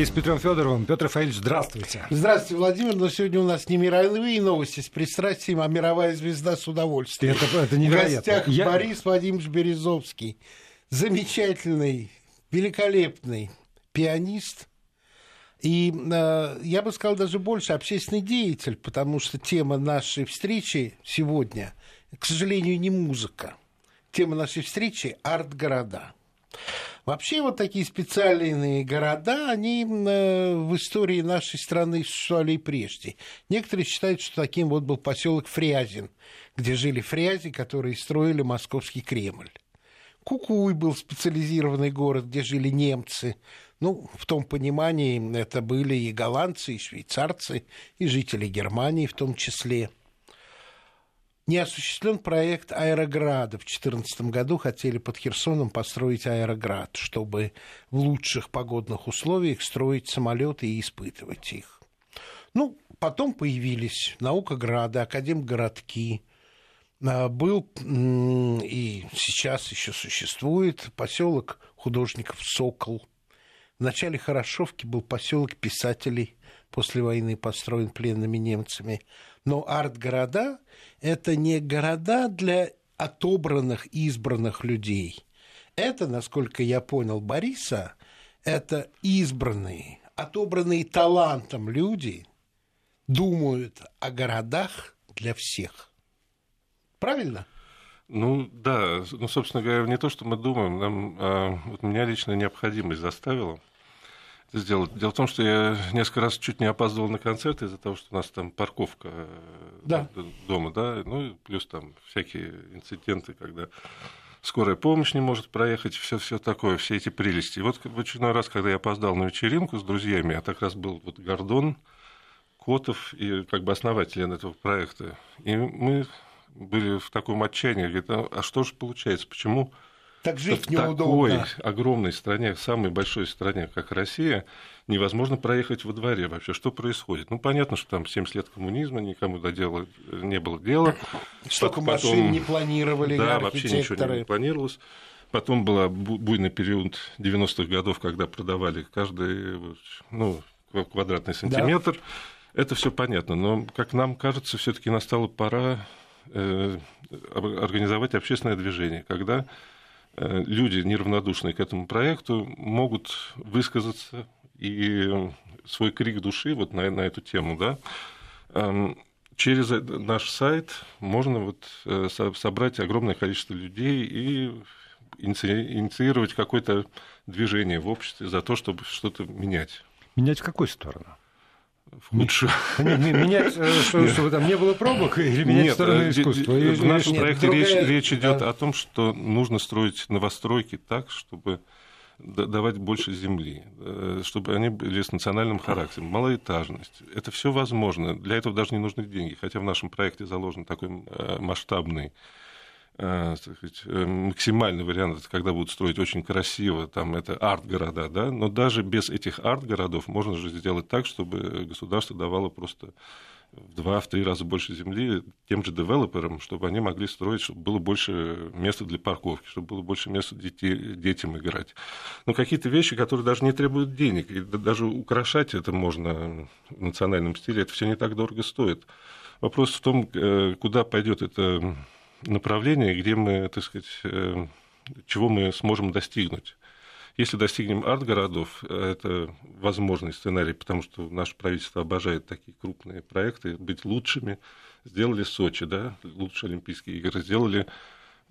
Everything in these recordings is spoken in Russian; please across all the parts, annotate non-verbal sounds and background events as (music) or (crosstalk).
И с Петром Федоровым. Петр Рафаэльевич, здравствуйте. Здравствуйте, Владимир. Но сегодня у нас не мировые новости с пристрастием, а мировая звезда с удовольствием. Это, это невероятно. В гостях Я... Борис Владимирович Березовский. Замечательный, великолепный пианист. И э, я бы сказал даже больше общественный деятель, потому что тема нашей встречи сегодня, к сожалению, не музыка. Тема нашей встречи – арт-города. Вообще вот такие специальные города, они э, в истории нашей страны существовали и прежде. Некоторые считают, что таким вот был поселок Фрязин, где жили фрязи, которые строили московский Кремль. Кукуй был специализированный город, где жили немцы. Ну, в том понимании это были и голландцы, и швейцарцы, и жители Германии в том числе – не осуществлен проект аэрограда. В 2014 году хотели под Херсоном построить аэроград, чтобы в лучших погодных условиях строить самолеты и испытывать их. Ну, потом появились наукограды, академгородки. А, был и сейчас еще существует поселок художников Сокол. В начале Хорошовки был поселок писателей, после войны построен пленными немцами. Но арт-города – это не города для отобранных, избранных людей. Это, насколько я понял Бориса, это избранные, отобранные талантом люди думают о городах для всех. Правильно? Ну да, ну собственно говоря, не то, что мы думаем, нам, а, вот меня лично необходимость заставила сделать. Дело в том, что я несколько раз чуть не опаздывал на концерт из-за того, что у нас там парковка э, да. дома, да, ну и плюс там всякие инциденты, когда скорая помощь не может проехать, все, все такое, все эти прелести. И вот в очередной раз, когда я опоздал на вечеринку с друзьями, а так раз был вот Гордон, Котов и как бы основатель этого проекта, и мы были в таком отчаянии, говорит, а, а что же получается, почему так жить в неудобно. такой огромной стране, самой большой стране, как Россия, невозможно проехать во дворе вообще. Что происходит? Ну, понятно, что там 70 лет коммунизма, никому до дела не было дела. Столько Потом, машин не планировали Да, вообще ничего не планировалось. Потом был буйный период 90-х годов, когда продавали каждый ну, квадратный сантиметр. Да. Это все понятно, но, как нам кажется, все-таки настала пора э, организовать общественное движение, когда Э, люди, неравнодушные к этому проекту, могут высказаться и свой крик души вот на, на эту тему, да, эм, через наш сайт можно вот э, собрать огромное количество людей и инициировать какое-то движение в обществе за то, чтобы что-то менять. Менять в какую сторону? В худшую. Менять, э, чтобы там не было пробок или менять Нет, сторону э, искусства? В нашем проекте речь, речь идет о том, что нужно строить новостройки так, чтобы давать больше земли, э, чтобы они были с национальным характером, малоэтажность. Это все возможно. Для этого даже не нужны деньги. Хотя в нашем проекте заложен такой масштабный сказать, э, максимальный вариант, это когда будут строить очень красиво, там это арт-города, да, но даже без этих арт-городов можно же сделать так, чтобы государство давало просто в два, в три раза больше земли тем же девелоперам, чтобы они могли строить, чтобы было больше места для парковки, чтобы было больше места детей, детям играть. Но какие-то вещи, которые даже не требуют денег, и даже украшать это можно в национальном стиле, это все не так дорого стоит. Вопрос в том, э, куда пойдет это направление, где мы, так сказать, э, чего мы сможем достигнуть. Если достигнем арт-городов, это возможный сценарий, потому что наше правительство обожает такие крупные проекты, быть лучшими. Сделали Сочи, да, лучшие Олимпийские игры, сделали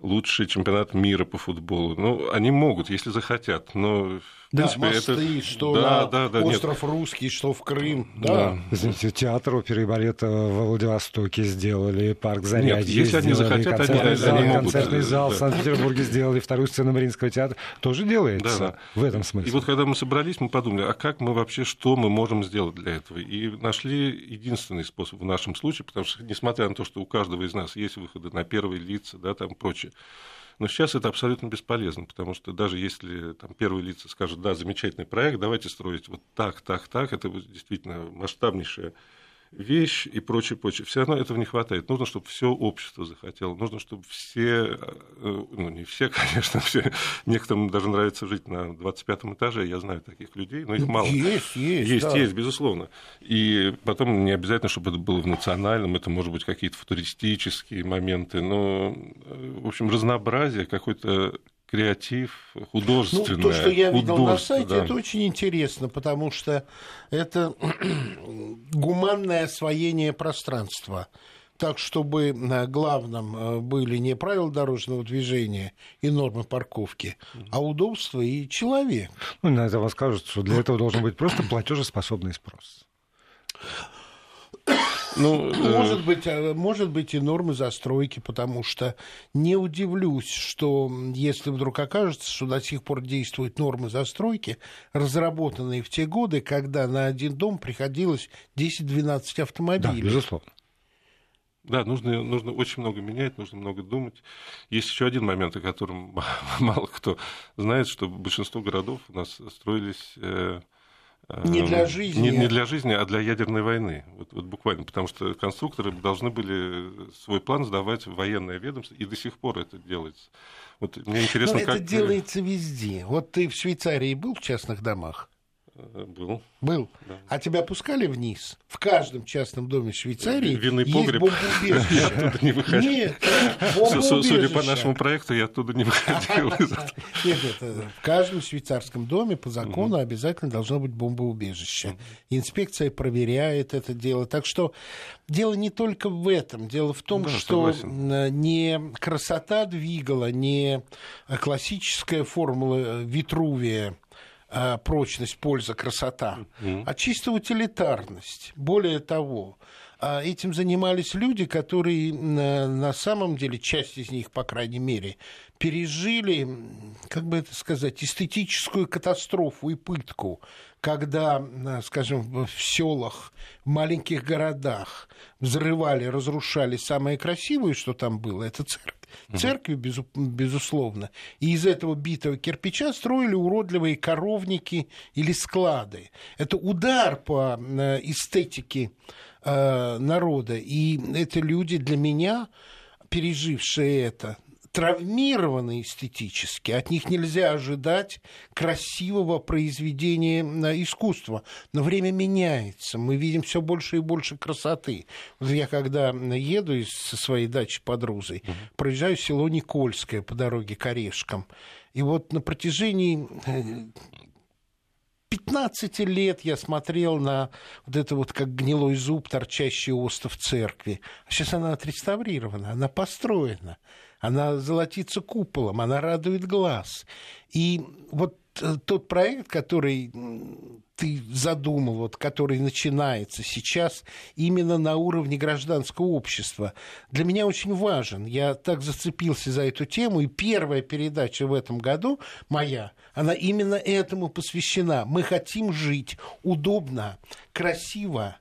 лучший чемпионат мира по футболу. Ну, они могут, если захотят, но да, принципе, мосты, это... что да, на да, да, остров нет. Русский, что в Крым. Да. да. Извините, театр оперы и балета во Владивостоке сделали, парк Зарядье Нет, если они захотят, концертный они, зал, они могут. Концертный зал да. в Санкт-Петербурге сделали, вторую сцену Мариинского театра. Тоже делается да, да. в этом смысле. И вот когда мы собрались, мы подумали, а как мы вообще, что мы можем сделать для этого? И нашли единственный способ в нашем случае, потому что, несмотря на то, что у каждого из нас есть выходы на первые лица, да, там прочее, но сейчас это абсолютно бесполезно, потому что даже если там, первые лица скажут, да, замечательный проект, давайте строить вот так, так, так, это действительно масштабнейшая вещь и прочее, прочее. Все равно этого не хватает. Нужно, чтобы все общество захотело. Нужно, чтобы все, э, ну не все, (laughs) конечно, все, некоторым даже нравится жить на 25 этаже, я знаю таких людей, но их мало. Есть, есть. Есть, да. есть, безусловно. И потом не обязательно, чтобы это было в национальном, это может быть какие-то футуристические моменты, но, э, в общем, разнообразие, какой-то креатив, художественное. Ну, то, что я видел на сайте, да. это очень интересно, потому что это (clears throat) гуманное освоение пространства. Так, чтобы на главном э, были не правила дорожного движения и нормы парковки, а удобство и человек. Ну, иногда вам скажут, что для этого должен быть просто платежеспособный спрос. Ну, может, быть, э, может быть и нормы застройки, потому что не удивлюсь, что если вдруг окажется, что до сих пор действуют нормы застройки, разработанные в те годы, когда на один дом приходилось 10-12 автомобилей. Да, безусловно. Да, нужно, нужно очень много менять, нужно много думать. Есть еще один момент, о котором (laughs) мало кто знает, что большинство городов у нас строились э, не для жизни. Не, не для жизни, а для ядерной войны. Вот, вот буквально. Потому что конструкторы должны были свой план сдавать в военное ведомство, и до сих пор это делается. Вот мне интересно, Но как... это делается везде. Вот ты в Швейцарии был в частных домах? Э, был. Был. Да. А тебя пускали вниз? В каждом частном доме Швейцарии Винный есть погреб. бомбоубежище. (laughs) Я оттуда не выходил. Нет, Судя по нашему проекту, я оттуда не выходил. (laughs) Нет, э, в каждом швейцарском доме по закону обязательно должно быть бомбоубежище. Инспекция проверяет это дело. Так что дело не только в этом. Дело в том, что не красота двигала, не классическая формула Витрувия, Э, прочность, польза, красота, mm-hmm. а чисто утилитарность. Более того, э, этим занимались люди, которые на самом деле, часть из них, по крайней мере, пережили, как бы это сказать, эстетическую катастрофу и пытку, когда, э, скажем, в селах, в маленьких городах взрывали, разрушали самое красивое, что там было, это церковь церкви, безусловно, и из этого битого кирпича строили уродливые коровники или склады. Это удар по э, эстетике э, народа, и это люди для меня, пережившие это, травмированы эстетически, от них нельзя ожидать красивого произведения искусства. Но время меняется, мы видим все больше и больше красоты. Я когда еду из, со своей дачи под Рузой, угу. проезжаю село Никольское по дороге к Орешкам, и вот на протяжении 15 э, лет я смотрел на вот это вот как гнилой зуб, торчащий остов церкви. А сейчас она отреставрирована, она построена она золотится куполом, она радует глаз. И вот э, тот проект, который ты задумал, вот, который начинается сейчас именно на уровне гражданского общества, для меня очень важен. Я так зацепился за эту тему, и первая передача в этом году моя, она именно этому посвящена. Мы хотим жить удобно, красиво,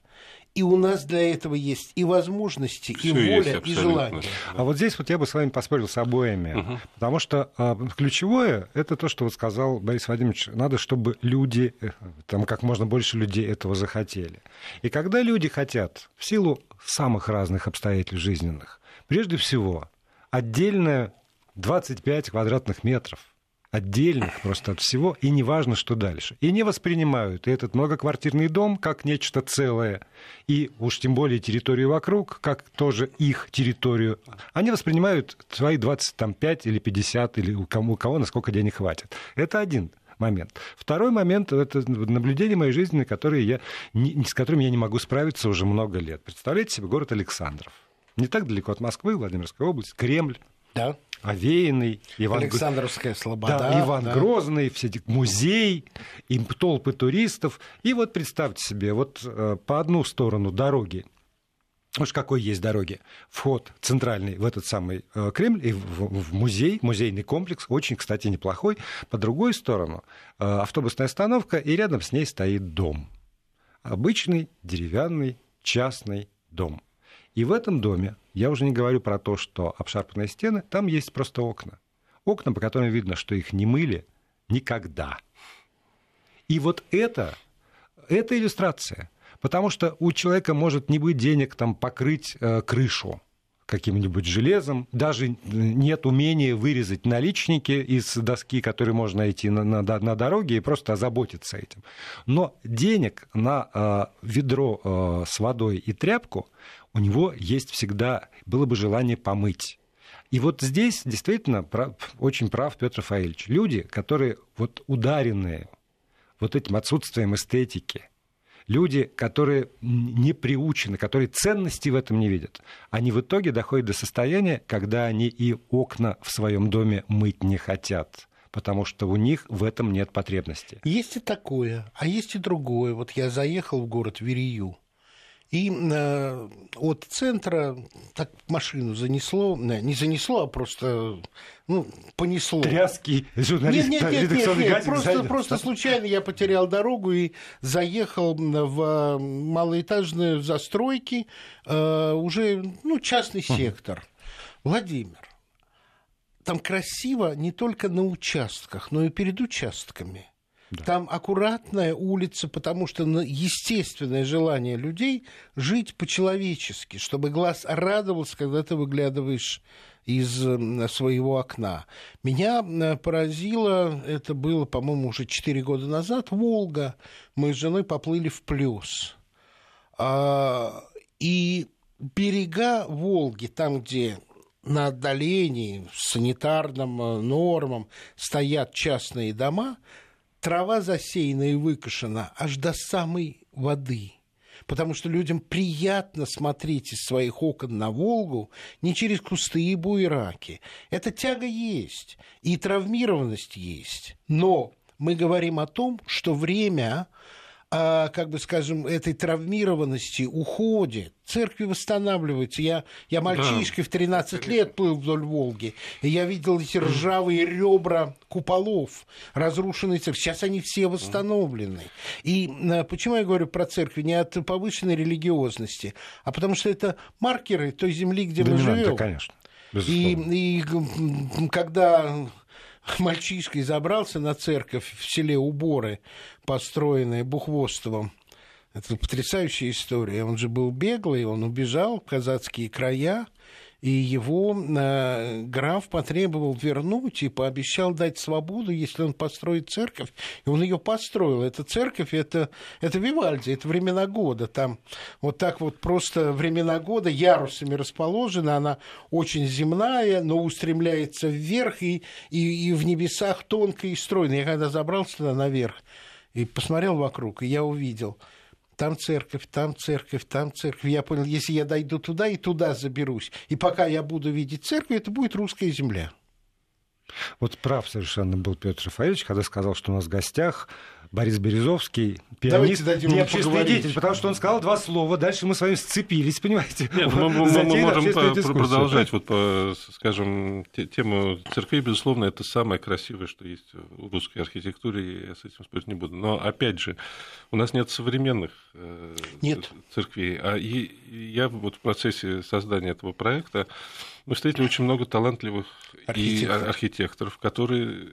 и у нас для этого есть и возможности, Всё и воля, есть, и желание. А вот здесь вот я бы с вами поспорил с обоими, угу. потому что а, ключевое это то, что вот сказал Борис Владимирович, надо, чтобы люди, э, там как можно больше людей этого захотели. И когда люди хотят в силу самых разных обстоятельств жизненных, прежде всего отдельно 25 квадратных метров отдельных просто от всего, и не важно, что дальше. И не воспринимают этот многоквартирный дом как нечто целое, и уж тем более территорию вокруг, как тоже их территорию. Они воспринимают свои 25 или 50, или у кого, у кого насколько денег хватит. Это один момент. Второй момент – это наблюдение моей жизни, которые я, с которыми я не могу справиться уже много лет. Представляете себе город Александров. Не так далеко от Москвы, Владимирская область, Кремль. Да. Овеянный, Иван... Александровская Слобода. Да, Иван да. Грозный, все музей, им толпы туристов. И вот представьте себе, вот э, по одну сторону дороги, уж какой есть дороги, вход центральный в этот самый э, Кремль и в, музей, музейный комплекс, очень, кстати, неплохой. По другой сторону э, автобусная остановка, и рядом с ней стоит дом. Обычный деревянный частный дом. И в этом доме я уже не говорю про то, что обшарпанные стены, там есть просто окна. Окна, по которым видно, что их не мыли никогда. И вот это, это иллюстрация. Потому что у человека может не быть денег там, покрыть э, крышу каким-нибудь железом, даже нет умения вырезать наличники из доски, которые можно найти на, на, на дороге, и просто озаботиться этим. Но денег на э, ведро э, с водой и тряпку у него есть всегда, было бы желание помыть. И вот здесь действительно прав, очень прав Петр Рафаэльевич. Люди, которые вот ударенные вот этим отсутствием эстетики, люди, которые не приучены, которые ценности в этом не видят, они в итоге доходят до состояния, когда они и окна в своем доме мыть не хотят потому что у них в этом нет потребности. Есть и такое, а есть и другое. Вот я заехал в город Верию, и э, от центра так машину занесло, не занесло, а просто ну, понесло. Тряски журналист нет, нет, нет, нет, нет, просто, просто случайно я потерял дорогу и заехал в малоэтажные застройки, э, уже ну, частный сектор. Владимир, там красиво не только на участках, но и перед участками. Да. Там аккуратная улица, потому что естественное желание людей жить по-человечески, чтобы глаз радовался, когда ты выглядываешь из своего окна. Меня поразило, это было, по-моему, уже 4 года назад, Волга. Мы с женой поплыли в плюс. А, и берега Волги, там, где на отдалении, санитарным э, нормам стоят частные дома – трава засеяна и выкошена аж до самой воды. Потому что людям приятно смотреть из своих окон на Волгу не через кусты и буераки. Эта тяга есть, и травмированность есть. Но мы говорим о том, что время а, как бы скажем, этой травмированности уходит. Церкви восстанавливаются. Я, я мальчишкой да. в 13 лет плыл вдоль Волги, и я видел эти ржавые ребра куполов, разрушенные церкви. Сейчас они все восстановлены. И а, почему я говорю про церкви? Не от повышенной религиозности, а потому что это маркеры той земли, где да мы живем. конечно. И, и когда мальчишкой забрался на церковь в селе Уборы, построенная Бухвостовым. Это потрясающая история. Он же был беглый, он убежал в казацкие края, и его э, граф потребовал вернуть и пообещал дать свободу, если он построит церковь. И он ее построил. Эта церковь, это, это Вивальди, это времена года. Там вот так вот просто времена года ярусами расположена. Она очень земная, но устремляется вверх и, и, и в небесах тонкая и стройная. Я когда забрался туда наверх и посмотрел вокруг, и я увидел – там церковь, там церковь, там церковь. Я понял, если я дойду туда и туда заберусь, и пока я буду видеть церковь, это будет русская земля. Вот прав совершенно был Петр Рафаэльевич, когда сказал, что у нас в гостях Борис Березовский, пианист и общественный деятель, потому что он сказал два слова, дальше мы с вами сцепились, понимаете? Нет, мы, мы, мы можем продолжать, вот, по, скажем, тему церкви, безусловно, это самое красивое, что есть в русской архитектуре, я с этим спорить не буду. Но, опять же, у нас нет современных э, нет. церквей, а и, я вот в процессе создания этого проекта мы встретили очень много талантливых Архитектор. и архитекторов, которые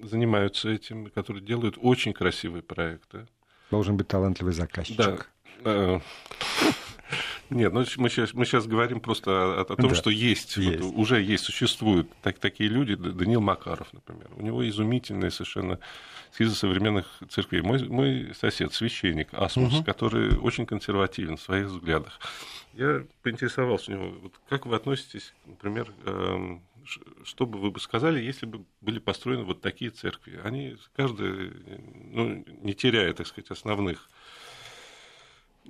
занимаются этим, которые делают очень красивые проекты. Должен быть талантливый заказчик. Да. Э, нет, ну мы сейчас, мы сейчас говорим просто о, о том, да, что есть, есть. Вот, уже есть, существуют так, такие люди. Даниил Макаров, например. У него изумительные совершенно эскизы современных церквей. Мой, мой сосед, священник Асмус, угу. который очень консервативен в своих взглядах. Я поинтересовался у него, вот как вы относитесь, например, эм, что бы вы бы сказали, если бы были построены вот такие церкви? Они, каждая, ну, не теряя, так сказать, основных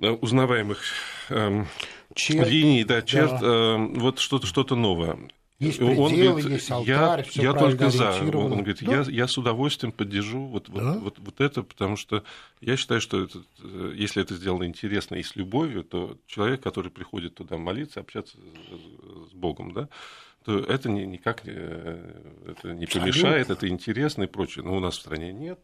э, узнаваемых эм, черт, линий, да, черт, да. Э, вот что-то что новое. Есть пределы, он говорит, есть алтарь, я, я только за. Он говорит, да? я, я с удовольствием поддержу вот, вот, да? вот, вот это, потому что я считаю, что это, если это сделано интересно и с любовью, то человек, который приходит туда молиться, общаться с Богом, да, то это не, никак это не помешает, это интересно и прочее. Но у нас в стране нет.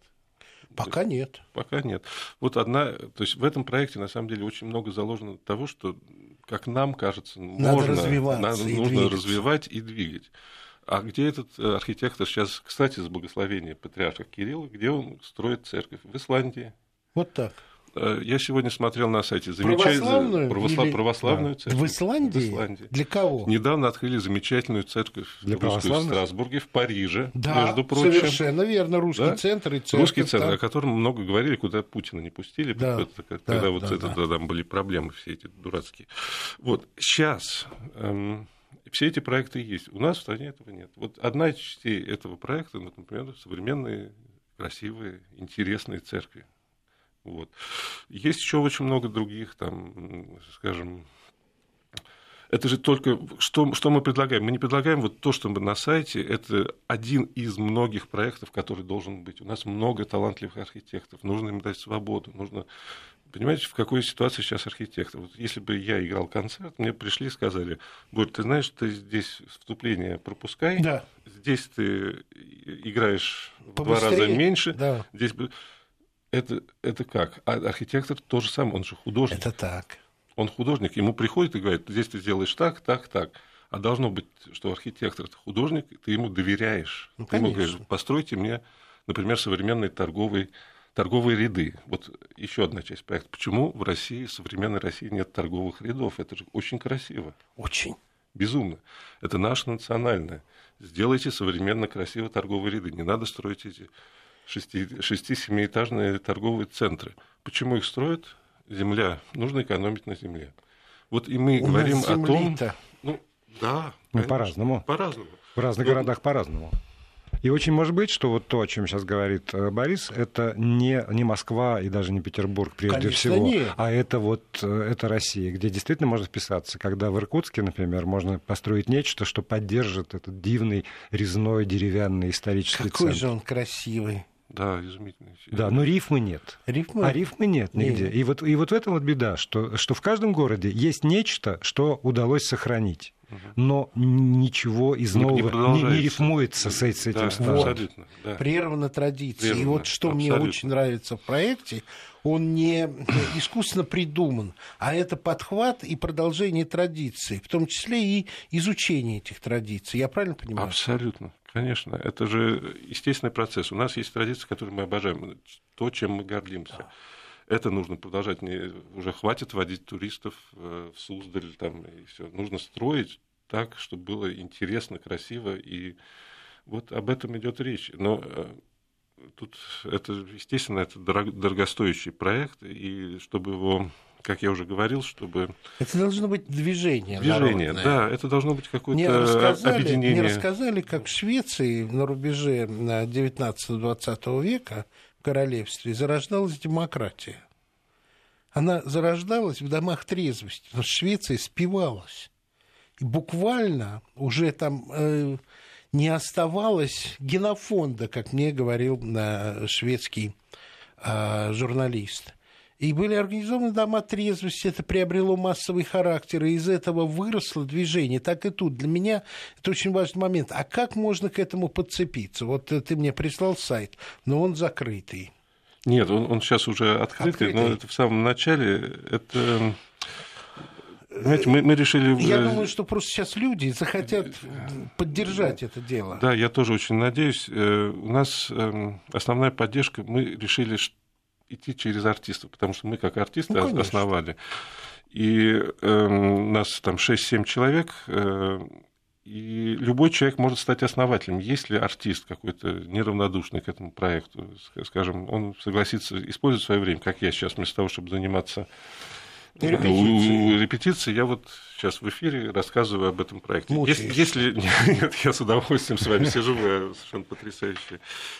Пока нет. Пока нет. Вот одна, то есть в этом проекте на самом деле очень много заложено того, что как нам кажется, надо можно, развиваться надо, нужно двигаться. развивать и двигать. А где этот э, архитектор сейчас, кстати, с благословения патриарха Кирилла, где он строит церковь? В Исландии. Вот так. Э, я сегодня смотрел на сайте замечательную православную, православную церковь. В Исландии? в Исландии? Для кого? Недавно открыли замечательную церковь Для русскую в Страсбурге, в Париже, да, между прочим. совершенно верно. Русский да? центр и церковь. Русский центр, там. о котором много говорили, куда Путина не пустили, да, когда да, вот да, это, да. там были проблемы все эти дурацкие. Вот сейчас эм, все эти проекты есть. У нас в стране этого нет. Вот одна из частей этого проекта, например, современные, красивые, интересные церкви. Вот. Есть еще очень много других, там, скажем, это же только что, что мы предлагаем. Мы не предлагаем вот то, что мы на сайте. Это один из многих проектов, который должен быть. У нас много талантливых архитекторов. Нужно им дать свободу. Нужно Понимаете, в какой ситуации сейчас архитектор? Вот если бы я играл концерт, мне пришли и сказали, Борь, ты знаешь, ты здесь вступление пропускай, да. здесь ты играешь Побыстрее. в два раза меньше, да. здесь это, это как? А архитектор то же самое, он же художник. Это так. Он художник, ему приходит и говорит, здесь ты сделаешь так, так, так. А должно быть, что архитектор это художник, ты ему доверяешь. Ну, ты ему говоришь, постройте мне, например, современный торговый торговые ряды. Вот еще одна часть проекта. Почему в России, в современной России нет торговых рядов? Это же очень красиво. Очень. Безумно. Это наше национальное. Сделайте современно красиво торговые ряды. Не надо строить эти шести-семиэтажные торговые центры. Почему их строят? Земля. Нужно экономить на земле. Вот и мы У говорим о том... Ну, да. Ну, по-разному. По-разному. В разных Но... Ну, городах по-разному. И очень может быть, что вот то, о чем сейчас говорит э, Борис, это не, не Москва и даже не Петербург прежде Конечно, всего, нет. а это вот э, это Россия, где действительно можно вписаться. Когда в Иркутске, например, можно построить нечто, что поддержит этот дивный резной деревянный исторический Какой центр. же он красивый. Да, изумительно. Да, но рифмы нет. Рифмы? А рифмы нет нигде. Нет. И, вот, и вот в этом вот беда, что, что в каждом городе есть нечто, что удалось сохранить. Но ничего из нового не, не, рифмуется с, с этим да, вот. да. Прервана традиция. Прервана, и вот что абсолютно. мне очень нравится в проекте, он не искусственно придуман, а это подхват и продолжение традиций, в том числе и изучение этих традиций. Я правильно понимаю? Абсолютно. Конечно, это же естественный процесс. У нас есть традиции, которые мы обожаем, то, чем мы гордимся. Да. Это нужно продолжать. Не, уже хватит водить туристов э, в Суздаль там, и все. Нужно строить так, чтобы было интересно, красиво. И вот об этом идет речь. Но э, тут это, естественно, это дорогостоящий проект, и чтобы его как я уже говорил, чтобы... Это должно быть движение Движение, народное. да, это должно быть какое-то объединение. Мне рассказали, как в Швеции на рубеже 19-20 века в королевстве зарождалась демократия. Она зарождалась в домах трезвости, но Швеция спивалась. И буквально уже там э, не оставалось генофонда, как мне говорил э, шведский э, журналист. И были организованы дома трезвости, это приобрело массовый характер, и из этого выросло движение. Так и тут. Для меня это очень важный момент. А как можно к этому подцепиться? Вот ты мне прислал сайт, но он закрытый. Нет, он, он сейчас уже открытый, открытый, но это в самом начале. Это Знаете, мы, мы решили... Я думаю, что просто сейчас люди захотят поддержать это дело. Да, я тоже очень надеюсь. Э, у нас эм, основная поддержка, мы решили идти через артистов, потому что мы как артисты ну, основали. И э, нас там 6-7 человек, э, и любой человек может стать основателем, если артист какой-то неравнодушный к этому проекту, скажем, он согласится использовать свое время, как я сейчас, вместо того, чтобы заниматься репетиции. репетиции. Я вот сейчас в эфире рассказываю об этом проекте. Если, (laughs) если нет, я с удовольствием с вами сижу, вы совершенно потрясающие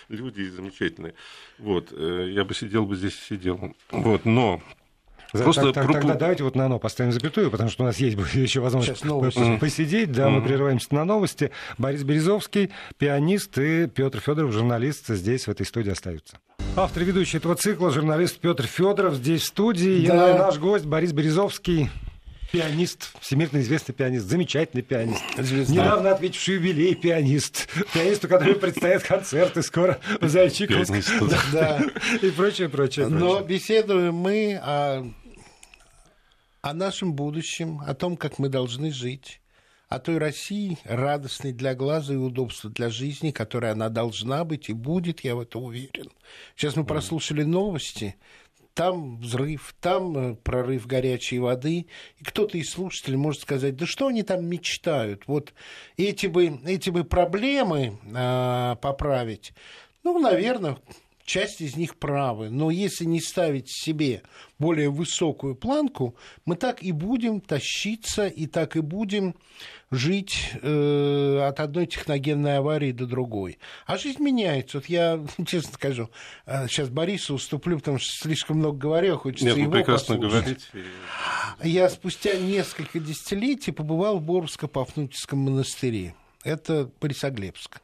люди и замечательные. Вот, э, я бы сидел бы здесь и сидел. Вот, но Просто так, так, тогда давайте вот на оно поставим запятую, потому что у нас есть (laughs) еще возможность посидеть. Да, мы прерываемся на новости. Борис Березовский, пианист, и Петр Федоров, журналист, здесь в этой студии остаются. Автор и ведущий этого цикла, журналист Петр Федоров здесь в студии. Да. И наш гость Борис Березовский, пианист, всемирно известный пианист, замечательный пианист. Звезда. Недавно ответивший юбилей пианист. Пианисту, который предстоят концерты скоро в Зайчиковске. Да. И прочее, прочее. Но беседуем мы о, о нашем будущем, о том, как мы должны жить о той России, радостной для глаза и удобства для жизни, которая она должна быть и будет, я в это уверен. Сейчас мы прослушали новости. там взрыв, там э, прорыв горячей воды. И кто-то из слушателей может сказать, да что они там мечтают? Вот эти бы, эти бы проблемы э, поправить, ну, наверное, часть из них правы. Но если не ставить себе более высокую планку, мы так и будем тащиться, и так и будем жить э, от одной техногенной аварии до другой. А жизнь меняется. Вот я, (laughs) честно скажу, э, сейчас Борису уступлю, потому что слишком много говорю, хочется Нет, его прекрасно послушать. говорите. Я спустя несколько десятилетий побывал в Боровско-Пафнутьевском монастыре. Это Борисоглебск.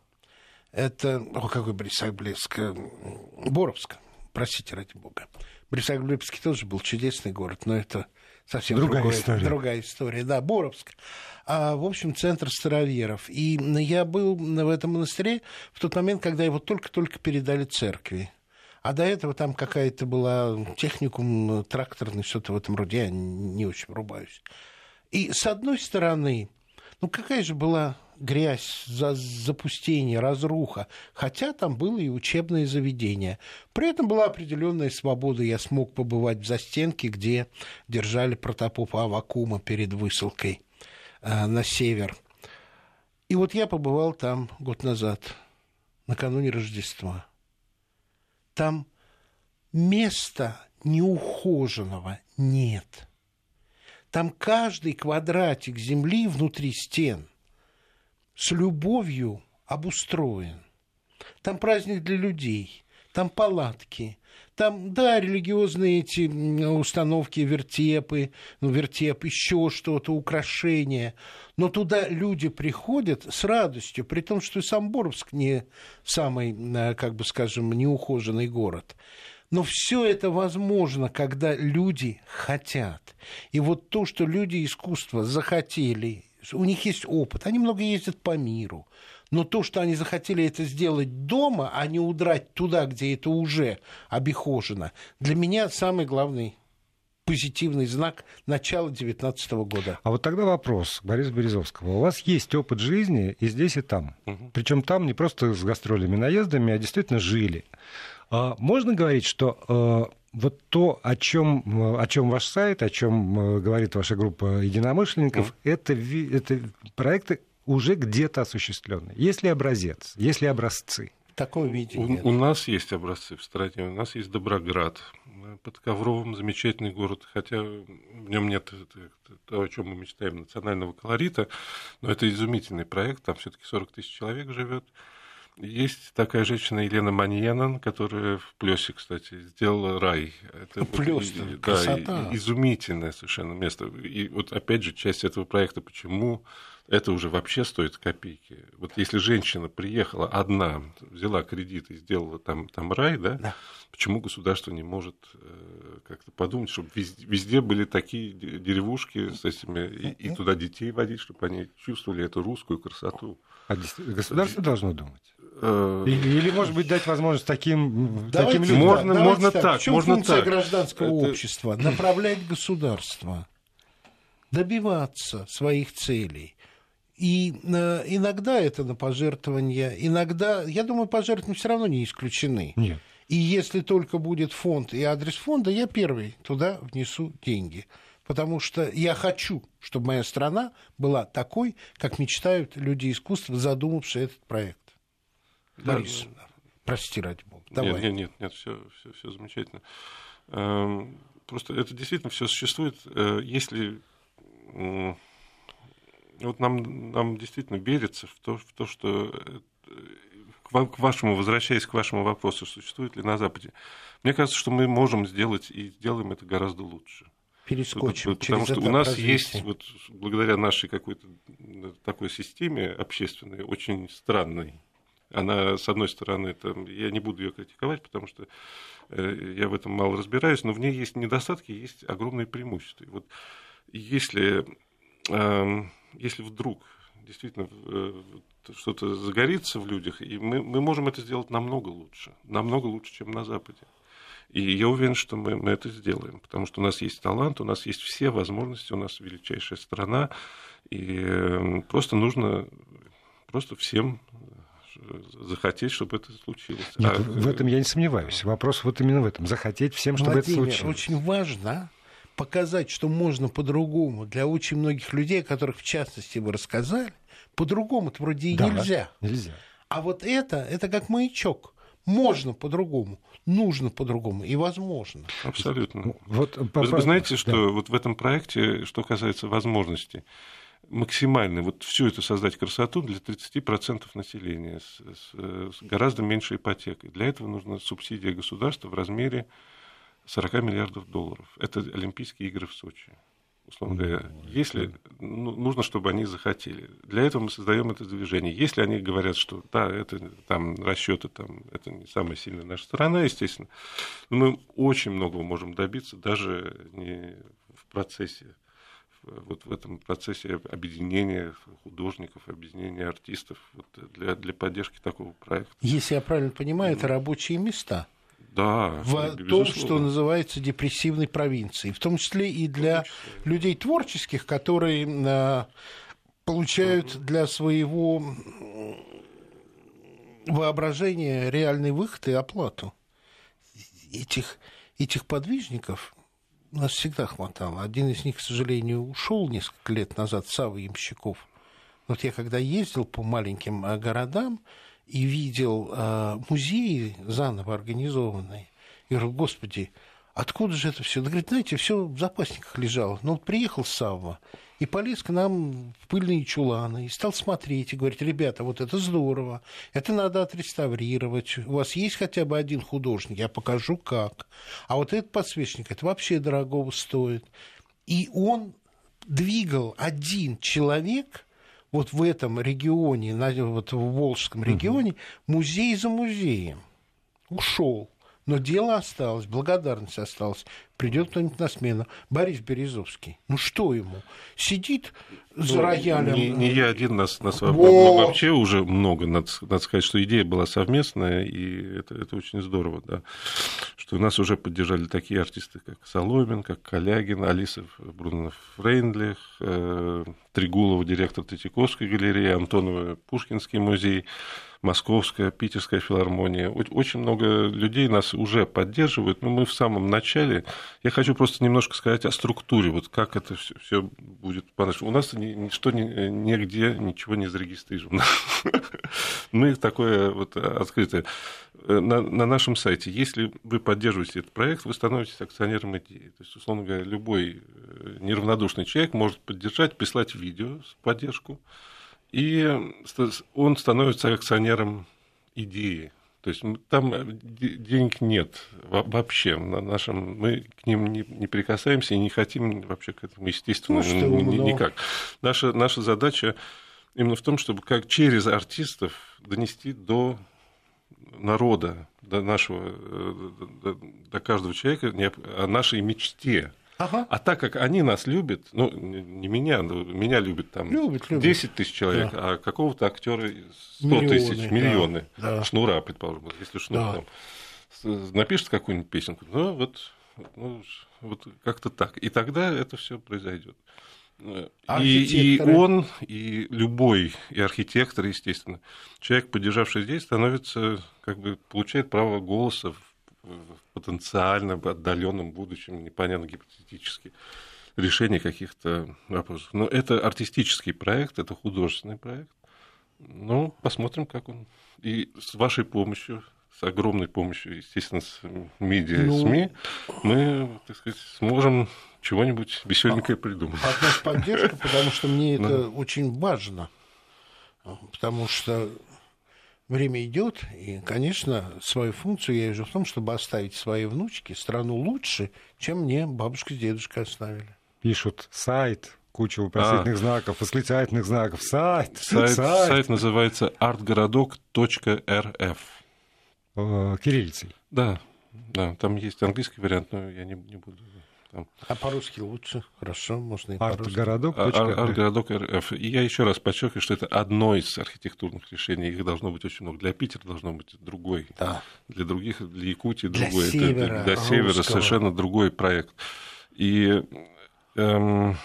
Это... О, какой Борисоглебск? Боровск. Простите, ради бога. Борисоглебский тоже был чудесный город, но это совсем другая другое, история. Другая история, да, Боровск. А, в общем, центр староверов. И я был в этом монастыре в тот момент, когда его только-только передали церкви. А до этого там какая-то была техникум тракторный, что-то в этом роде. Я не очень рубаюсь. И с одной стороны, ну какая же была грязь, за запустение, разруха, хотя там было и учебное заведение. При этом была определенная свобода. Я смог побывать в застенке, где держали протопопа Авакума перед высылкой э, на север. И вот я побывал там год назад, накануне Рождества. Там места неухоженного нет. Там каждый квадратик земли внутри стен с любовью обустроен. Там праздник для людей, там палатки, там, да, религиозные эти установки, вертепы, ну, вертеп, еще что-то, украшения. Но туда люди приходят с радостью, при том, что и сам Боровск не самый, э, как бы скажем, неухоженный город. Но все это возможно, когда люди хотят. И вот то, что люди искусства захотели у них есть опыт, они много ездят по миру. Но то, что они захотели это сделать дома, а не удрать туда, где это уже обихожено, для меня самый главный позитивный знак начала 2019 года. А вот тогда вопрос Бориса Березовского. У вас есть опыт жизни и здесь, и там. Угу. Причем там не просто с гастролями, наездами, а действительно жили. А можно говорить, что э, вот то, о чем, о чем ваш сайт, о чем э, говорит ваша группа единомышленников, mm. это, это проекты уже где-то осуществленные. Есть ли образец, есть ли образцы? В таком виде у, у нас есть образцы в стране. У нас есть Доброград. Под Ковровым замечательный город, хотя в нем нет того, о чем мы мечтаем, национального колорита, но это изумительный проект, там все-таки 40 тысяч человек живет. Есть такая женщина Елена Маньянан, которая в Плесе, кстати, сделала рай. Это Плес, вот, да, изумительное совершенно место. И вот опять же часть этого проекта, почему это уже вообще стоит копейки. Вот если женщина приехала одна, взяла кредит и сделала там, там рай, да, да. почему государство не может э, как-то подумать, чтобы везде, везде были такие деревушки с этими, и, и туда детей водить, чтобы они чувствовали эту русскую красоту. А государство должно думать. Э, или, может быть, дать возможность таким, давайте, таким людям. Можно, давайте можно так. так. В чем можно функция так. гражданского Это... общества? Направлять государство, добиваться своих целей. И э, иногда это на пожертвования, иногда, я думаю, пожертвования все равно не исключены. Нет. И если только будет фонд и адрес фонда, я первый туда внесу деньги. Потому что я хочу, чтобы моя страна была такой, как мечтают люди искусства, задумавшие этот проект. Да, Борис, да. прости ради бога. Давай. Нет, нет, нет, нет все, все, все замечательно. Эм, просто это действительно все существует. Э, если вот нам, нам действительно верится в то, в то что э, к, вам, к вашему, возвращаясь к вашему вопросу, существует ли на Западе, мне кажется, что мы можем сделать и сделаем это гораздо лучше. Перескочим. Потому что у нас развитие. есть, вот, благодаря нашей какой-то такой системе общественной, очень странной, она, с одной стороны, там, я не буду ее критиковать, потому что э, я в этом мало разбираюсь, но в ней есть недостатки, есть огромные преимущества. вот если, э, если вдруг действительно э, что-то загорится в людях, и мы, мы можем это сделать намного лучше, намного лучше, чем на Западе. И я уверен, что мы, мы это сделаем, потому что у нас есть талант, у нас есть все возможности, у нас величайшая страна, и э, просто нужно просто всем захотеть, чтобы это случилось. Нет, а... в этом я не сомневаюсь. Вопрос вот именно в этом. Захотеть всем, чтобы Владимир, это случилось. очень важно показать, что можно по-другому. Для очень многих людей, о которых в частности вы рассказали, по-другому-то вроде и да, нельзя. Нельзя. А вот это, это как маячок. Можно по-другому, нужно по-другому и возможно. Абсолютно. Вот, вы, вы знаете, что да. вот в этом проекте, что касается возможностей, максимальный, вот всю эту создать красоту для 30% населения с, с, с гораздо меньшей ипотекой. Для этого нужна субсидия государства в размере 40 миллиардов долларов. Это Олимпийские игры в Сочи условно говоря, если ну, нужно, чтобы они захотели. Для этого мы создаем это движение. Если они говорят, что да, это там расчеты, там, это не самая сильная наша сторона, естественно, но мы очень многого можем добиться даже не в процессе вот в этом процессе объединения художников, объединения артистов вот для, для поддержки такого проекта. Если я правильно понимаю, это рабочие места да, в том, что называется депрессивной провинцией, в том числе и для людей творческих, которые а, получают для своего воображения реальный выход и оплату. Этих, этих подвижников нас всегда хватало. Один из них, к сожалению, ушел несколько лет назад, Савва Ямщиков. Вот я когда ездил по маленьким а, городам, и видел э, музеи заново организованные, и говорю, господи, откуда же это все? Да, говорит, знаете, все в запасниках лежало. Ну, вот приехал Савва и полез к нам в пыльные чуланы, и стал смотреть, и говорит, ребята, вот это здорово, это надо отреставрировать, у вас есть хотя бы один художник, я покажу как. А вот этот подсвечник, это вообще дорогого стоит. И он двигал один человек – вот в этом регионе, вот в Волжском регионе, музей за музеем ушел. Но дело осталось, благодарность осталась. Придет кто-нибудь на смену. Борис Березовский. Ну что ему? Сидит за ну, роялем. Не, не я один, нас, нас вообще уже много. Надо, надо сказать, что идея была совместная, и это, это очень здорово, да. Что нас уже поддержали такие артисты, как Соломин, как Калягин, Алиса Брунов Фрейндлих, э, Тригулова, директор Третьяковской галереи, Антонова, Пушкинский музей. Московская, Питерская филармония. Очень много людей нас уже поддерживают, но мы в самом начале. Я хочу просто немножко сказать о структуре, вот как это все будет. У нас ничто нигде ничего не зарегистрировано. (laughs) Мы такое вот открытое. На, на нашем сайте, если вы поддерживаете этот проект, вы становитесь акционером идеи. То есть, условно говоря, любой э, неравнодушный человек может поддержать, прислать видео с поддержку, и он становится акционером идеи. То есть там денег нет вообще. На нашем, мы к ним не, не прикасаемся и не хотим вообще к этому, естественно, ну, ни, никак. Наша, наша задача именно в том, чтобы как через артистов донести до народа, до нашего, э, до, до каждого человека о нашей мечте Ага. А так как они нас любят, ну, не меня, но меня любят там любят, любят. 10 тысяч человек, да. а какого-то актера 100 тысяч, миллионы. Да. Шнура, предположим, если Шнур да. там напишет какую-нибудь песенку, ну, вот, ну, вот как-то так. И тогда это все произойдет. И, и он, и любой, и архитектор, естественно, человек, поддержавший здесь, становится, как бы, получает право голоса в потенциально отдаленном будущем, непонятно гипотетически, решение каких-то вопросов. Но это артистический проект, это художественный проект. Ну, посмотрим, как он. И с вашей помощью, с огромной помощью, естественно, с медиа, ну... СМИ, мы, так сказать, сможем чего-нибудь веселенькое придумать. От нас поддержка, потому что мне (laughs) это очень важно. Потому что время идет, и, конечно, свою функцию я вижу в том, чтобы оставить своей внучке страну лучше, чем мне бабушка с дедушкой оставили. Пишут сайт, кучу вопросительных а. знаков, восклицательных знаков. Сайт, сайт, сайт. сайт называется artgородок.рф. Э, кириллицей. Да, да, там есть английский вариант, но я не, не буду там. А по-русски лучше? Хорошо, можно и по-русски. Артгородок. Артгородок РФ. И я еще раз подчеркиваю, что это одно из архитектурных решений. Их должно быть очень много. Для Питера должно быть другой. Да. Для других, для Якутии для другой. Севера, это, для севера совершенно другой проект. И эм,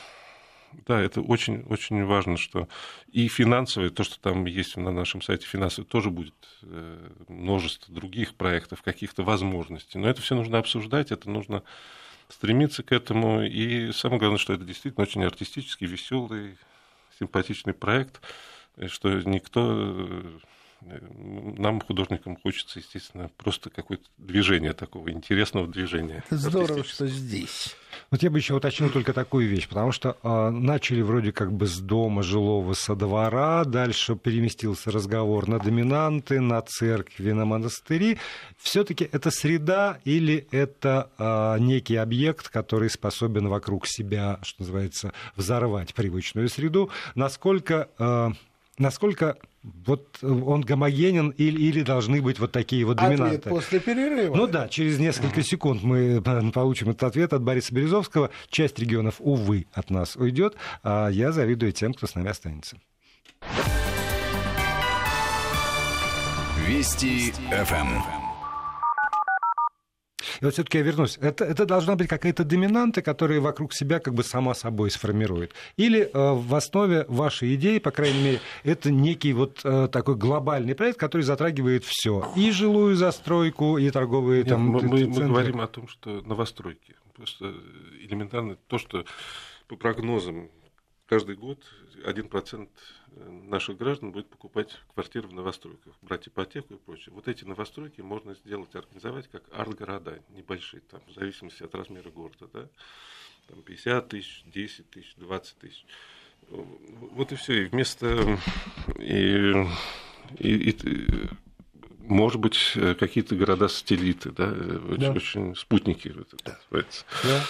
Да, это очень, очень важно, что и финансовое, то, что там есть на нашем сайте финансовое, тоже будет э, множество других проектов, каких-то возможностей. Но это все нужно обсуждать, это нужно стремиться к этому. И самое главное, что это действительно очень артистический, веселый, симпатичный проект, что никто нам, художникам, хочется, естественно, просто какое-то движение такого, интересного движения. Здорово, что здесь. Вот я бы еще уточнил только такую вещь, потому что э, начали вроде как бы с дома жилого со двора, дальше переместился разговор на доминанты, на церкви, на монастыри. Все-таки это среда или это э, некий объект, который способен вокруг себя, что называется, взорвать привычную среду? Насколько, э, насколько вот он гомогенен или, или должны быть вот такие вот доминанты? Ответ после перерыва. Ну да, через несколько секунд мы получим этот ответ от Бориса Березовского. Часть регионов, увы, от нас уйдет, а я завидую тем, кто с нами останется. Вести ФМ. И вот все-таки я вернусь. Это, это должна быть какая-то доминанта, которая вокруг себя как бы сама собой сформирует. Или э, в основе вашей идеи, по крайней мере, это некий вот э, такой глобальный проект, который затрагивает все. И жилую застройку, и торговые Нет, там мы, мы, мы говорим о том, что новостройки. Просто элементарно то, что по прогнозам каждый год 1% наших граждан будет покупать квартиры в новостройках, брать ипотеку и прочее. Вот эти новостройки можно сделать, организовать как арт-города, небольшие, там, в зависимости от размера города, да, там 50 тысяч, 10 тысяч, 20 тысяч. Вот и все. И вместо... И, и, и, может быть, какие-то города-сателлиты, да, да. очень спутники, это да. называется. Да.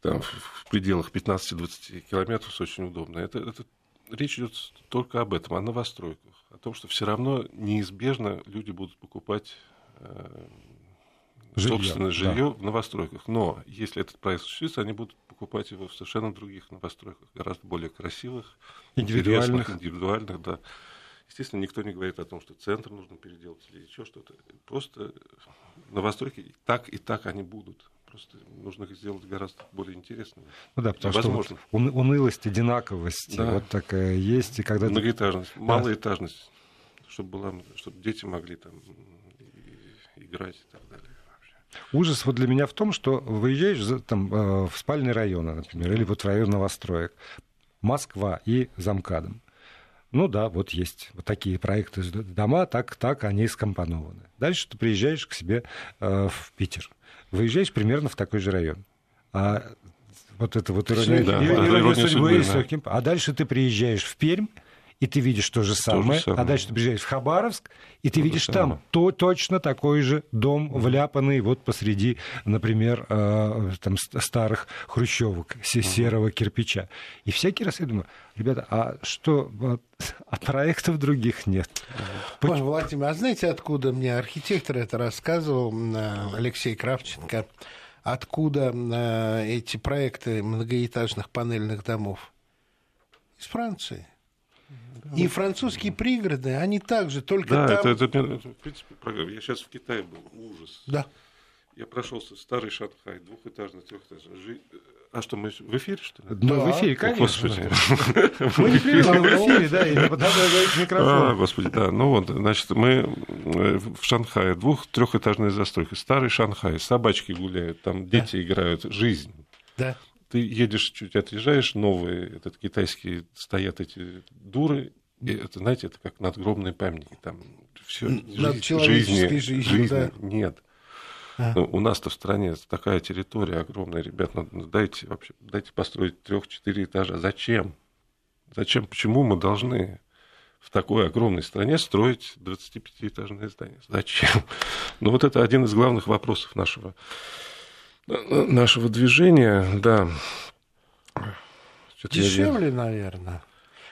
Там в пределах 15-20 километров очень удобно. Это, это речь идет только об этом, о новостройках, о том, что все равно неизбежно люди будут покупать э, жилье, собственное жилье да. в новостройках. Но если этот проект существует, они будут покупать его в совершенно других новостройках, гораздо более красивых, индивидуальных, индивидуальных, да. Естественно, никто не говорит о том, что центр нужно переделать или еще что-то. Просто новостройки так и так они будут. Просто нужно их сделать гораздо более интересными. Ну да, потому Возможно. что вот унылость, одинаковость да. вот такая есть. И когда Многоэтажность, ты... малоэтажность, чтобы, была, чтобы дети могли там играть и так далее. Ужас вот для меня в том, что выезжаешь там, э, в спальный район, например, или вот в район новостроек, Москва и Замкадом. Ну да, вот есть вот такие проекты дома, так, так они скомпонованы. Дальше ты приезжаешь к себе э, в Питер выезжаешь примерно в такой же район. А вот это вот ирония, да, ирония, ирония судьбы, судьбы да. а дальше ты приезжаешь в Пермь, и ты видишь то же самое, то же самое. а дальше ты приезжаешь в Хабаровск, и ты то видишь там то, точно такой же дом, вляпанный вот посреди, например, э, там, старых хрущевок серого кирпича. И всякий раз я думаю, ребята, а что, (laughs) а проектов других нет? Пан Владимир, а знаете, откуда мне архитектор это рассказывал, э, Алексей Кравченко, откуда э, эти проекты многоэтажных панельных домов? Из Франции. И французские пригороды, они также, только да, там... это, это, это, в принципе, программа. Я сейчас в Китае был, ужас. Да. Я прошелся старый Шанхай, двухэтажный, трехэтажный. Жи... А что, мы в эфире, что ли? Да. в эфире, конечно. Господи. (laughs) Мы не в эфире, да, и надо говорить микрофон. А, господи, да. Ну вот, значит, мы э, в Шанхае, двух-, трехэтажная застройка. Старый Шанхай, собачки гуляют, там дети играют, жизнь. Да ты едешь, чуть отъезжаешь, новые, этот китайские, стоят эти дуры, и это, знаете, это как надгробные памятники, там все Над жизни, жизнью, жизни да. нет. А. Ну, у нас-то в стране такая территория огромная, ребят, ну, дайте вообще, дайте построить трех-четыре этажа. Зачем? Зачем? Почему мы должны в такой огромной стране строить 25-этажное здание? Зачем? (laughs) Ну, вот это один из главных вопросов нашего нашего движения, да. Дешевле, наверное.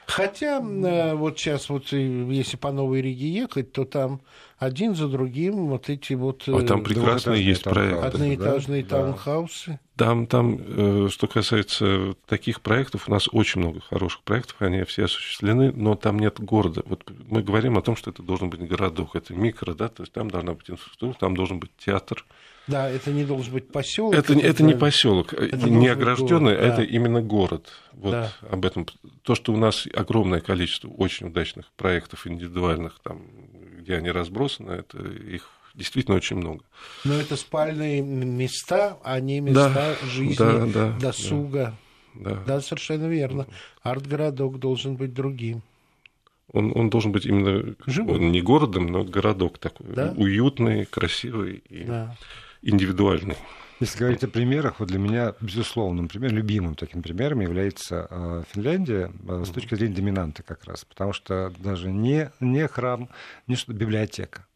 Хотя э, вот сейчас вот если по Новой Риге ехать, то там один за другим вот эти вот... А там прекрасные есть проекты. Одноэтажные да? таунхаусы. Там, там, э, что касается таких проектов, у нас очень много хороших проектов, они все осуществлены, но там нет города. Вот мы говорим о том, что это должен быть городок, это микро, да, то есть там должна быть инфраструктура, там должен быть театр, да, это не должен быть поселок. Это, это, это не поселок, это не огражденный, город, это да. именно город. Вот да. об этом. То, что у нас огромное количество очень удачных проектов индивидуальных, там, где они разбросаны, это их действительно очень много. Но это спальные места, а не места да, жизни, да, да, досуга. Да, да. да, совершенно верно. Арт-городок должен быть другим. Он, он должен быть именно Живой. не городом, но городок такой да? уютный, красивый и да индивидуальный. Если говорить о примерах, вот для меня, безусловно, например, любимым таким примером является э, Финляндия э, с точки зрения доминанты как раз, потому что даже не, не храм, не что библиотека.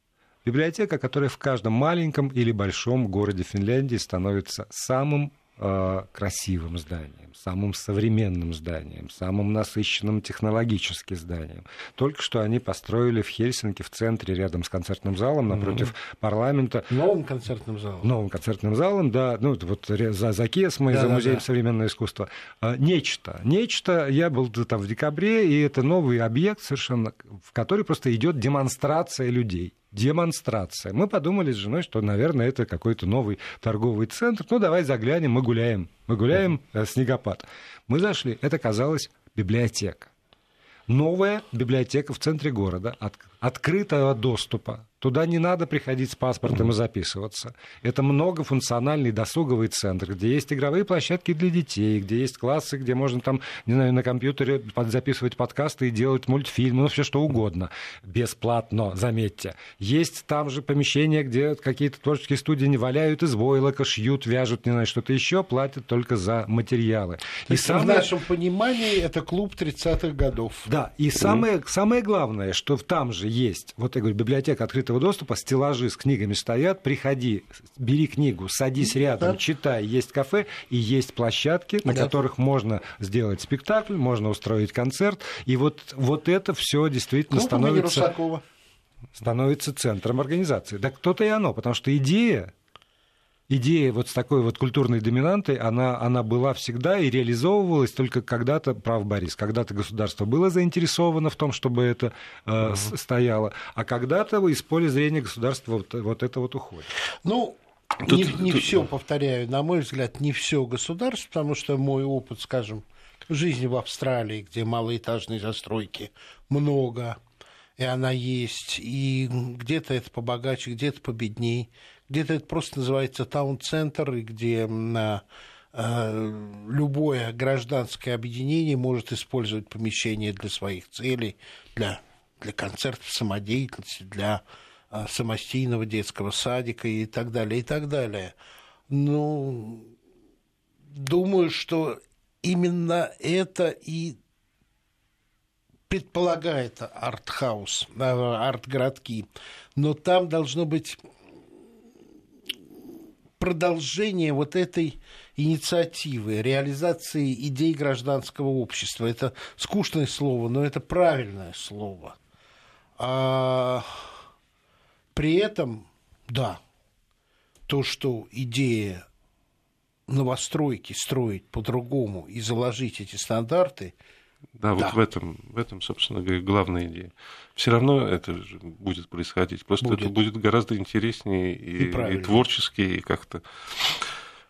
Библиотека, которая в каждом маленьком или большом городе Финляндии становится самым Э, красивым зданием, самым современным зданием, самым насыщенным технологически зданием. Только что они построили в Хельсинки, в центре, рядом с концертным залом, напротив mm-hmm. парламента. Новым концертным залом. Новым концертным залом, да. Ну, вот за, за Кесмой, да, за Музеем да, современного искусства. А, нечто. Нечто. Я был там в декабре, и это новый объект совершенно, в который просто идет демонстрация людей демонстрация. Мы подумали с женой, что, наверное, это какой-то новый торговый центр. Ну, давай заглянем, мы гуляем. Мы гуляем, э, снегопад. Мы зашли, это казалось библиотека. Новая библиотека в центре города, от, открытого доступа. Туда не надо приходить с паспортом и записываться. Это многофункциональный досуговый центр, где есть игровые площадки для детей, где есть классы, где можно там, не знаю, на компьютере записывать подкасты и делать мультфильмы, ну, все что угодно. Бесплатно, заметьте. Есть там же помещения, где какие-то творческие студии не валяют из войлока, шьют, вяжут, не знаю, что-то еще, платят только за материалы. То и самое... В нашем понимании это клуб 30-х годов. Да, и самое, самое главное, что там же есть, вот я говорю, библиотека открытого доступа, стеллажи с книгами стоят, приходи, бери книгу, садись рядом, да. читай, есть кафе и есть площадки, на да. которых можно сделать спектакль, можно устроить концерт, и вот, вот это все действительно Клуб становится, становится центром организации. Да кто-то и оно, потому что идея идея вот с такой вот культурной доминантой, она, она была всегда и реализовывалась только когда-то, прав Борис, когда-то государство было заинтересовано в том, чтобы это э, угу. стояло, а когда-то из поля зрения государства вот, вот это вот уходит. Ну, Тут, не, не тут... все, повторяю, на мой взгляд, не все государство, потому что мой опыт, скажем, жизни в Австралии, где малоэтажные застройки много, и она есть, и где-то это побогаче, где-то победней, где-то это просто называется таун-центр, где э, любое гражданское объединение может использовать помещение для своих целей, для, для концертов самодеятельности, для э, самостийного детского садика и так далее, и так далее. Ну, думаю, что именно это и предполагает арт-хаус, э, арт-городки, но там должно быть продолжение вот этой инициативы, реализации идей гражданского общества. Это скучное слово, но это правильное слово. А при этом, да, то, что идея новостройки строить по-другому и заложить эти стандарты – да, вот да. в этом, в этом, собственно говоря, главная идея. Все равно это же будет происходить. Просто будет. это будет гораздо интереснее и, и, и творчески, и как-то.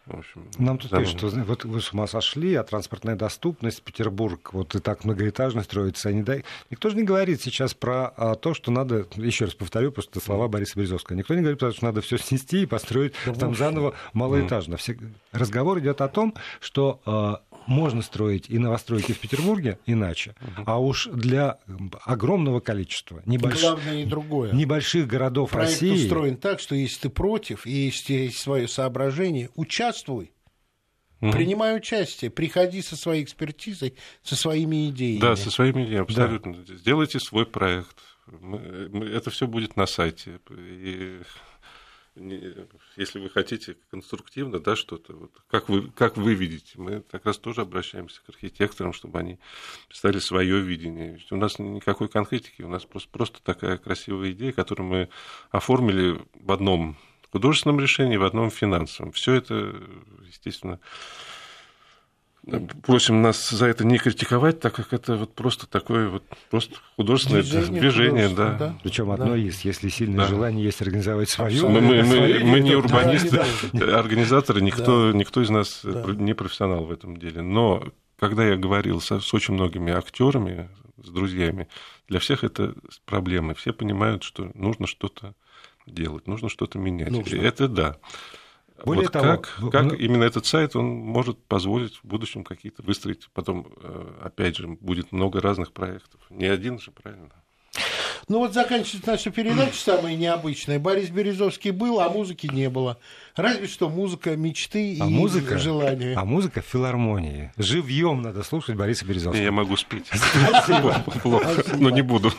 общем, Нам тут пишут, что вот вы с ума сошли, а транспортная доступность, Петербург, вот и так многоэтажно строится. Они дай... Никто же не говорит сейчас про а, то, что надо, еще раз повторю, просто слова Бориса Березовского, никто не говорит что надо все снести и построить да там заново малоэтажно. Все... Разговор идет о том, что а, можно строить и новостройки в Петербурге иначе, угу. а уж для огромного количества небольш... Главное и другое. небольших городов Проект России... Проект устроен так, что если ты против, и если есть свое соображение, участвуй. Угу. Принимай участие, приходи со своей экспертизой, со своими идеями. Да, со своими идеями, абсолютно. Да. Сделайте свой проект. Это все будет на сайте. И если вы хотите конструктивно, да, что-то, вот, как, вы, как вы видите, мы как раз тоже обращаемся к архитекторам, чтобы они представили свое видение. Ведь у нас никакой конкретики, у нас просто, просто такая красивая идея, которую мы оформили в одном художественном решении, в одном финансовом. Все это, естественно, просим нас за это не критиковать, так как это вот просто такое вот просто художественное движение, движение да. да. Причем да. одно из, если сильное да. желание есть организовать свое. Мы, мы, мы, мы не урбанисты, да, организаторы, никто, да. никто из нас да. не профессионал в этом деле. Но когда я говорил с, с очень многими актерами, с друзьями, для всех это проблемы. Все понимают, что нужно что-то делать, нужно что-то менять. Нужно. Это да. Более вот того, как, как ну... именно этот сайт, он может позволить в будущем какие-то выстроить. Потом, э, опять же, будет много разных проектов. Не один же, правильно? Ну вот заканчивается наша передача самая необычная. Борис Березовский был, а музыки не было. Разве что музыка мечты а и музыка, желания. А музыка филармонии. Живьем надо слушать Бориса Березовского. Я могу спеть. Плохо, но не буду.